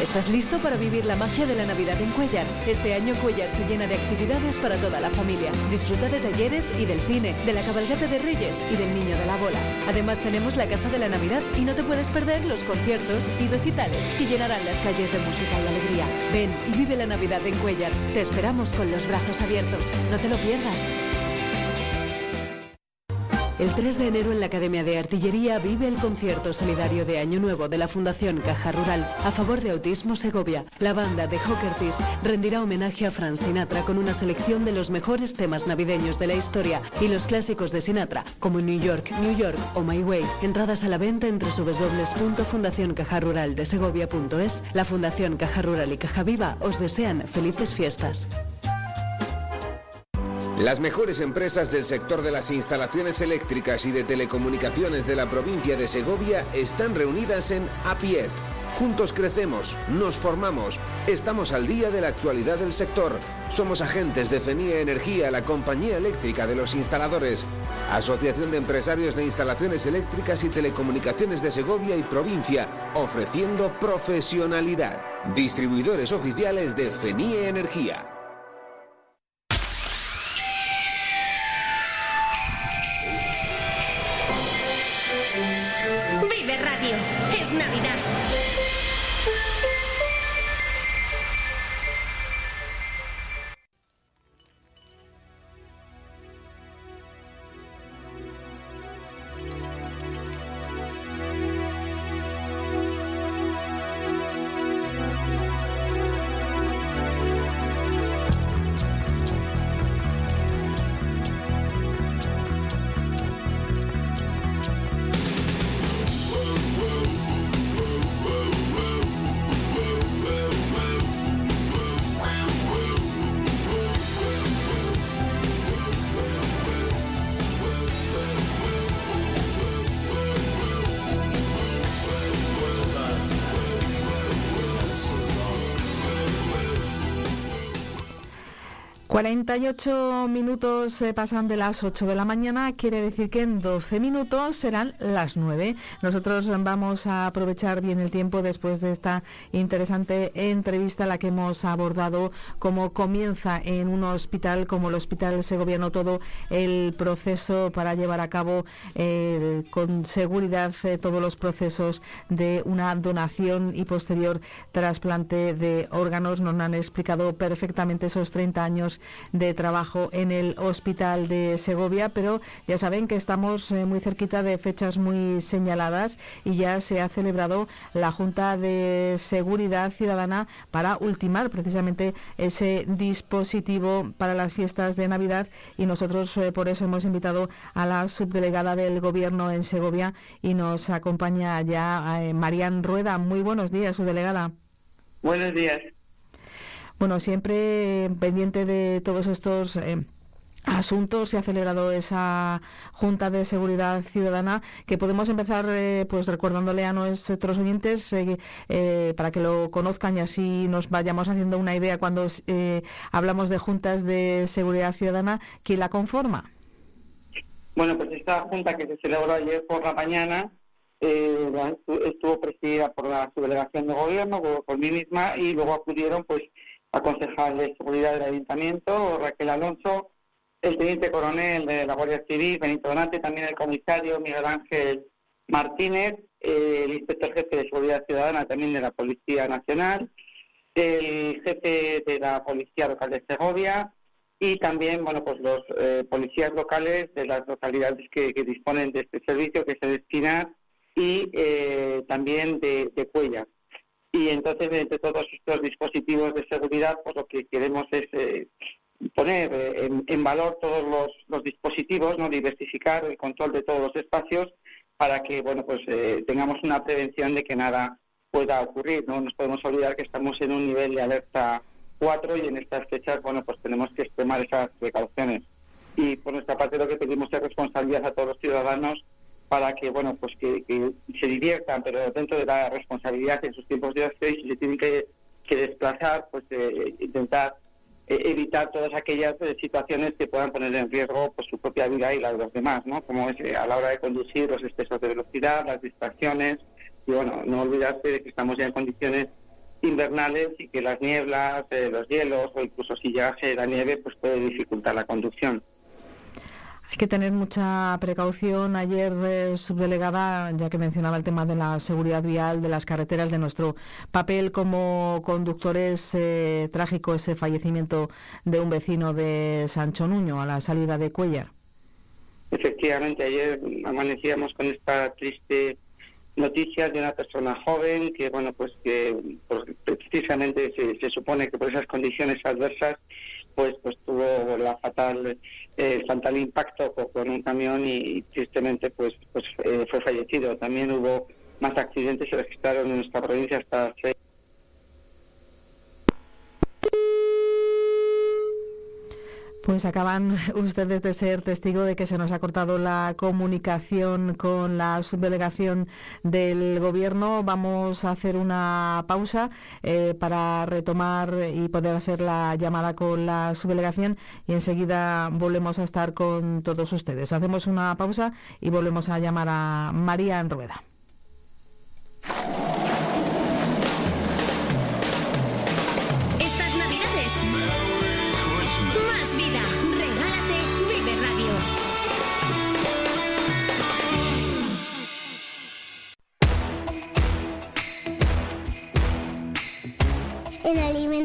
¿Estás listo para vivir la magia de la Navidad en Cuellar? Este año Cuellar se llena de actividades para toda la familia. Disfruta de talleres y del cine, de la cabalgata de Reyes y del Niño de la Bola. Además tenemos la Casa de la Navidad y no te puedes perder los conciertos y recitales que llenarán las calles de música y alegría. Ven y vive la Navidad en Cuellar. Te esperamos con los brazos abiertos. No te lo pierdas. El 3 de enero en la Academia de Artillería vive el concierto solidario de Año Nuevo de la Fundación Caja Rural a favor de Autismo Segovia. La banda de Hockertis rendirá homenaje a Frank Sinatra con una selección de los mejores temas navideños de la historia y los clásicos de Sinatra, como New York, New York o My Way. Entradas a la venta entre www.fundacioncajaruraldesegovia.es. La Fundación Caja Rural y Caja Viva os desean felices fiestas.
Las mejores empresas del sector de las instalaciones eléctricas y de telecomunicaciones de la provincia de Segovia están reunidas en APIET. Juntos crecemos, nos formamos, estamos al día de la actualidad del sector. Somos agentes de FENIA Energía, la compañía eléctrica de los instaladores. Asociación de Empresarios de Instalaciones Eléctricas y Telecomunicaciones de Segovia y provincia, ofreciendo profesionalidad. Distribuidores oficiales de FENIE Energía.
48 minutos eh, pasan de las 8 de la mañana, quiere decir que en 12 minutos serán las 9. Nosotros vamos a aprovechar bien el tiempo después de esta interesante entrevista, la que hemos abordado cómo comienza en un hospital como el Hospital Segoviano todo el proceso para llevar a cabo eh, con seguridad eh, todos los procesos de una donación y posterior trasplante de órganos. Nos han explicado perfectamente esos 30 años de trabajo en el Hospital de Segovia, pero ya saben que estamos eh, muy cerquita de fechas muy señaladas y ya se ha celebrado la Junta de Seguridad Ciudadana para ultimar precisamente ese dispositivo para las fiestas de Navidad y nosotros eh, por eso hemos invitado a la subdelegada del Gobierno en Segovia y nos acompaña ya eh, Marian Rueda. Muy buenos días, subdelegada.
Buenos días.
Bueno, siempre pendiente de todos estos... Eh, asuntos se ha celebrado esa Junta de Seguridad Ciudadana que podemos empezar eh, pues recordándole a nuestros oyentes eh, para que lo conozcan y así nos vayamos haciendo una idea cuando hablamos de juntas de seguridad ciudadana quién la conforma
bueno pues esta junta que se celebró ayer por la mañana estuvo presidida por la subdelegación de gobierno por mí misma y luego acudieron pues a concejal de seguridad del ayuntamiento, Raquel Alonso, el teniente coronel de la Guardia Civil, Benito Donate, también el comisario Miguel Ángel Martínez, el inspector jefe de seguridad ciudadana también de la Policía Nacional, el jefe de la Policía Local de Segovia y también, bueno, pues los eh, policías locales de las localidades que, disponen de este servicio que se destina y eh, también de, de Cuellas. Y entonces, entre todos estos dispositivos de seguridad, pues lo que queremos es eh, poner eh, en, valor todos los, dispositivos, no diversificar el control de todos los espacios para que, bueno, pues eh, tengamos una prevención de que nada pueda ocurrir. No nos podemos olvidar que estamos en un nivel de alerta 4 y en estas fechas, bueno, pues tenemos que tomar esas precauciones. Y por nuestra parte lo que pedimos es responsabilidad a todos los ciudadanos para que bueno pues que, se diviertan pero dentro de la responsabilidad en sus tiempos de ocio y si se tienen que, desplazar pues eh, intentar eh, evitar todas aquellas eh, situaciones que puedan poner en riesgo pues su propia vida y la de los demás no como es a la hora de conducir los excesos de velocidad las distracciones y bueno no olvidarse de que estamos ya en condiciones invernales y que las nieblas los hielos o incluso si llegase la nieve pues puede dificultar la conducción
hay que tener mucha precaución. Ayer, eh, subdelegada, ya que mencionaba el tema de la seguridad vial de las carreteras, de nuestro papel como conductores, eh, trágico ese fallecimiento de un vecino de Sancho Nuño a la salida de Cuellar.
Efectivamente, ayer amanecíamos con esta triste noticia de una persona joven que, bueno, pues que precisamente se, se supone que por esas condiciones adversas pues pues tuvo la fatal eh, fatal impacto con un camión y, tristemente pues pues eh, fue fallecido. También hubo más accidentes se registraron en nuestra provincia hasta seis
Pues acaban ustedes de ser testigo de que se nos ha cortado la comunicación con la subdelegación del Gobierno. Vamos a hacer una pausa eh, para retomar y poder hacer la llamada con la subdelegación y enseguida volvemos a estar con todos ustedes. Hacemos una pausa y volvemos a llamar a María en Rueda.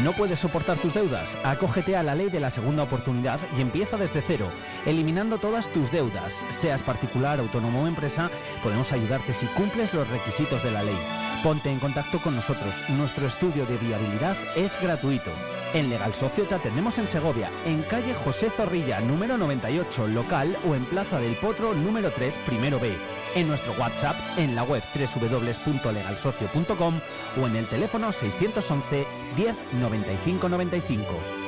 ¿No puedes soportar tus deudas? Acógete a la ley de la segunda oportunidad y empieza desde cero, eliminando todas tus deudas. Seas particular, autónomo o empresa, podemos ayudarte si cumples los requisitos de la ley. Ponte en contacto con nosotros. Nuestro estudio de viabilidad es gratuito. En Legal Socio te atendemos en Segovia, en calle José Zorrilla, número 98, local o en Plaza del Potro, número 3, primero B. en nuestro WhatsApp, en la web www.legalsocio.com o en el teléfono 611 10 95 95.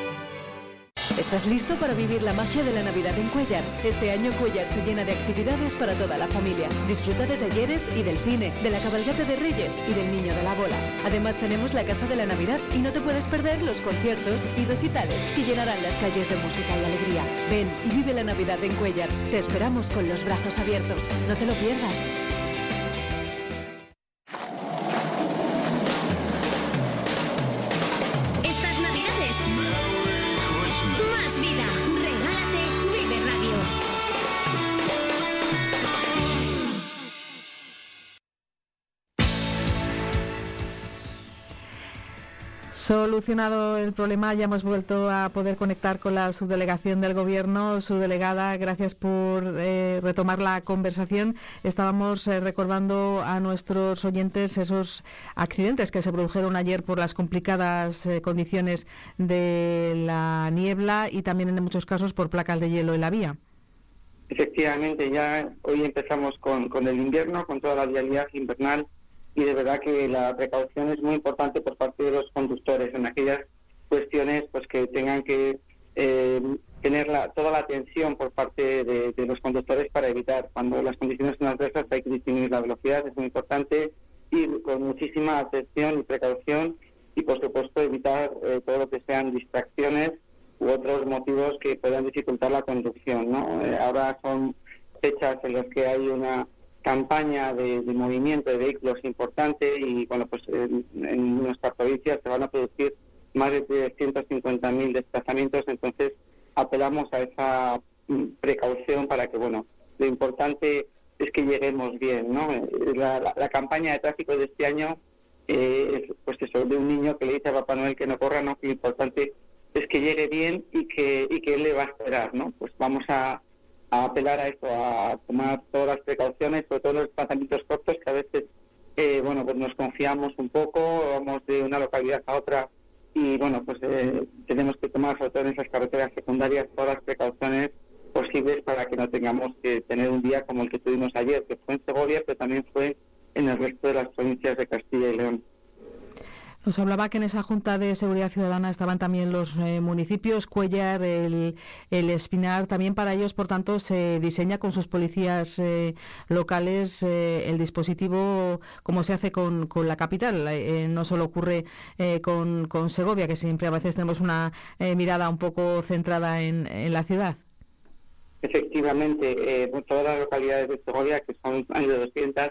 ¿Estás listo para vivir la magia de la Navidad en Cuellar? Este año Cuellar se llena de actividades para toda la familia. Disfruta de talleres y del cine, de la cabalgata de Reyes y del Niño de la Bola. Además tenemos la Casa de la Navidad y no te puedes perder los conciertos y recitales que llenarán las calles de música y alegría. Ven y vive la Navidad en Cuellar. Te esperamos con los brazos abiertos. No te lo pierdas.
Solucionado el problema, ya hemos vuelto a poder conectar con la subdelegación del Gobierno. Subdelegada, gracias por eh, retomar la conversación. Estábamos eh, recordando a nuestros oyentes esos accidentes que se produjeron ayer por las complicadas eh, condiciones de la niebla y también en muchos casos por placas de hielo en la vía.
Efectivamente, ya hoy empezamos con, con el invierno, con toda la vialidad invernal y de verdad que la precaución es muy importante por parte de los conductores en aquellas cuestiones pues que tengan que eh, tener la- toda la atención por parte de, los conductores para evitar cuando las condiciones son adversas hay que disminuir la velocidad es muy importante ir con muchísima atención y precaución y por supuesto evitar eh, todo lo que sean distracciones u otros motivos que puedan dificultar la conducción ¿no? Eh, ahora son fechas en las que hay una campaña de, de movimiento de vehículos importante y bueno pues en, en nuestra provincia se van a producir más de 350.000 desplazamientos entonces apelamos a esa mm, precaución para que bueno lo importante es que lleguemos bien no Eh, la, la- campaña de tráfico de este año eh, es pues eso de un niño que le dice a Papá Noel que no corra no lo importante es que llegue bien y que y que él le va a esperar no pues vamos a a apelar a eso, a tomar todas las precauciones, sobre todo los desplazamientos cortos, que a veces, eh, bueno, pues nos confiamos un poco, vamos de una localidad a otra y, bueno, pues eh, tenemos que tomar, sobre todo en esas carreteras secundarias, todas las precauciones posibles para que no tengamos que tener un día como el que tuvimos ayer, que fue en Segovia, pero también fue en el resto de las provincias de Castilla y León.
Nos hablaba que en esa Junta de Seguridad Ciudadana estaban también los eh, municipios, Cuellar, el, el Espinar. También para ellos, por tanto, se diseña con sus policías eh, locales eh, el dispositivo como se hace con, con la capital. Eh, no solo ocurre eh, con, con Segovia, que siempre a veces tenemos una mirada un poco centrada en, en la ciudad.
Efectivamente, todas las localidades de Segovia, que son más de 200,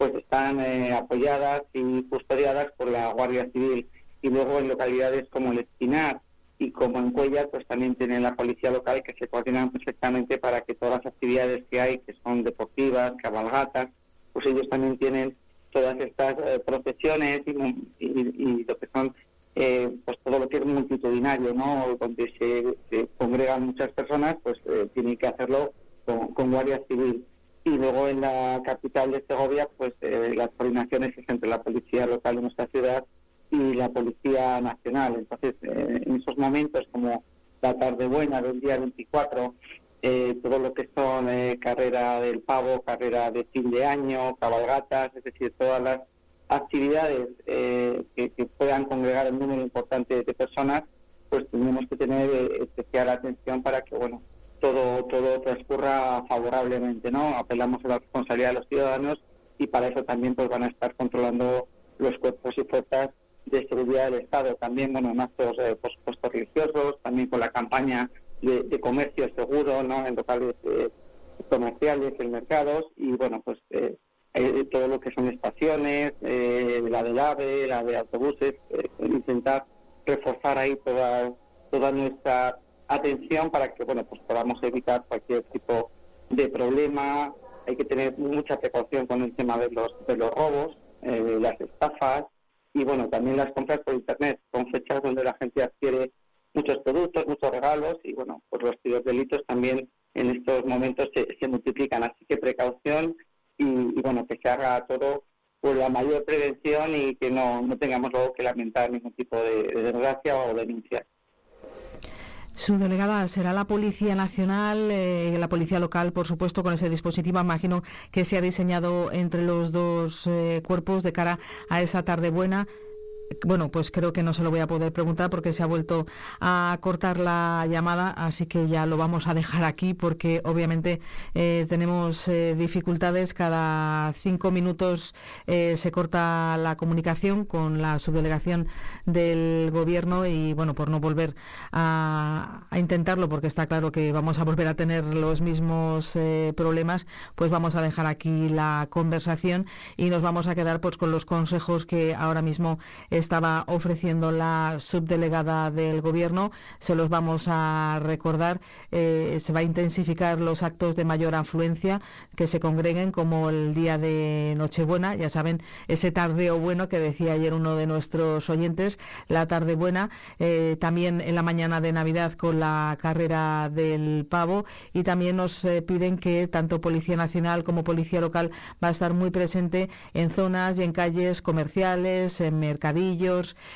pues están eh, apoyadas y custodiadas por la Guardia Civil. Y luego en localidades como el Espinar y como en Cuellar, pues también tienen la policía local que se coordinan perfectamente para que todas las actividades que hay, que son deportivas, cabalgatas, pues ellos también tienen todas estas eh, procesiones y, y- y lo que son eh, pues todo lo que es multitudinario, ¿no? Donde se, se congregan muchas personas, pues eh, tienen que hacerlo con, con Guardia Civil. Y luego en la capital de Segovia, pues eh, las coordinaciones es entre la policía local de nuestra ciudad y la policía nacional. Entonces, eh, en esos momentos como la tarde buena del día 24, eh, todo lo que son eh, carrera del pavo, carrera de fin de año, cabalgatas, es decir, todas las actividades eh, que, que puedan congregar un número importante de personas, pues tenemos que tener eh, especial atención para que, bueno, todo todo transcurra favorablemente, ¿no? Apelamos a la responsabilidad de los ciudadanos y para eso también pues van a estar controlando los cuerpos y fuerzas de seguridad del Estado, también, bueno, en actos, eh, por supuesto, religiosos, también con la campaña de, de comercio seguro, ¿no? En locales eh, comerciales, en mercados y, bueno, pues eh, todo lo que son estaciones, eh, la del AVE, la de autobuses, eh, intentar reforzar ahí toda, toda nuestra atención para que bueno pues podamos evitar cualquier tipo de problema. Hay que tener mucha precaución con el tema de los, de los robos, eh, las estafas y bueno también las compras por internet. Son fechas donde la gente adquiere muchos productos, muchos regalos y bueno pues los delitos también en estos momentos se, se multiplican. Así que precaución y, y, bueno, que se haga todo por la mayor prevención y que no, no tengamos luego que lamentar ningún tipo de, de desgracia o denuncia.
Su delegada será la Policía Nacional, eh, la Policía Local, por supuesto, con ese dispositivo, imagino que se ha diseñado entre los dos eh, cuerpos de cara a esa tarde buena bueno, pues creo que no se lo voy a poder preguntar porque se ha vuelto a cortar la llamada, así que ya lo vamos a dejar aquí porque obviamente eh, tenemos eh, dificultades. Cada cinco minutos eh, se corta la comunicación con la subdelegación del gobierno y bueno, por no volver a, a intentarlo porque está claro que vamos a volver a tener los mismos problemas, pues vamos a dejar aquí la conversación y nos vamos a quedar pues con los consejos que ahora mismo estaba ofreciendo la subdelegada del Gobierno. Se los vamos a recordar. Eh, se va a intensificar los actos de mayor afluencia que se congreguen como el día de Nochebuena. Ya saben, ese tardeo bueno que decía ayer uno de nuestros oyentes, la tarde buena. Eh, también en la mañana de Navidad con la carrera del pavo. Y también nos eh, piden que tanto Policía Nacional como Policía Local va a estar muy presente en zonas y en calles comerciales, en mercadillos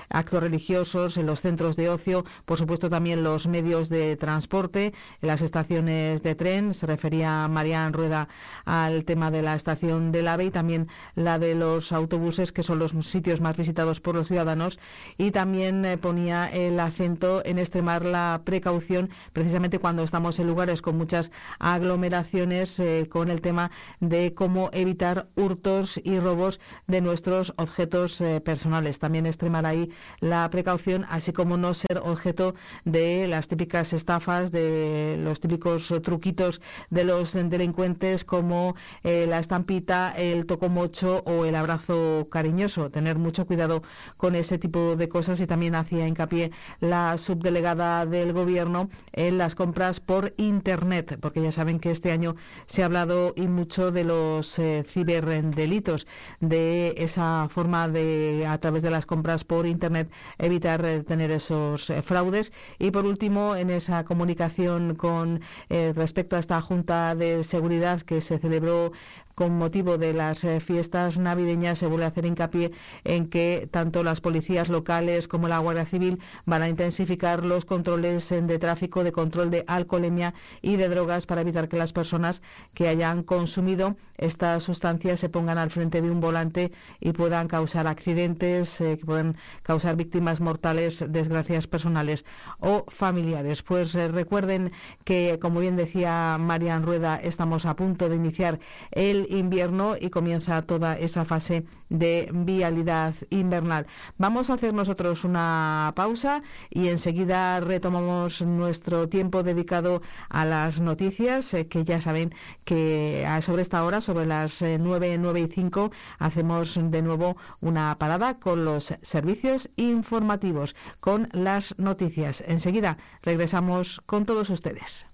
actos religiosos, en los centros de ocio, por supuesto también los medios de transporte, en las estaciones de tren. Se refería Marian Rueda al tema de la estación del AVE y también la de los autobuses, que son los sitios más visitados por los ciudadanos. Y también eh, ponía el acento en extremar la precaución, precisamente cuando estamos en lugares con muchas aglomeraciones, eh, con el tema de cómo evitar hurtos y robos de nuestros objetos eh, personales. También extremar ahí la precaución, así como no ser objeto de las típicas estafas, de los típicos truquitos de los delincuentes como eh, la estampita, el tocomocho o el abrazo cariñoso. Tener mucho cuidado con ese tipo de cosas y también hacía hincapié la subdelegada del gobierno en las compras por internet, porque ya saben que este año se ha hablado y mucho de los eh, ciberdelitos, de esa forma de a través de las compras por Internet, evitar eh, tener esos eh, fraudes. Y por último, en esa comunicación con eh, respecto a esta Junta de Seguridad que se celebró con motivo de las eh, fiestas navideñas se vuelve a hacer hincapié en que tanto las policías locales como la Guardia Civil van a intensificar los controles eh, de tráfico, de control de alcoholemia y de drogas para evitar que las personas que hayan consumido estas sustancias se pongan al frente de un volante y puedan causar accidentes, eh, que puedan causar víctimas mortales, desgracias personales o familiares. Pues recuerden que, como bien decía Marian Rueda, estamos a punto de iniciar el invierno y comienza toda esa fase de vialidad invernal. Vamos a hacer nosotros una pausa y enseguida retomamos nuestro tiempo dedicado a las noticias, eh, que ya saben que sobre esta hora, sobre las 9, eh, 9 y 5, hacemos de nuevo una parada con los servicios informativos, con las noticias. Enseguida regresamos con todos ustedes.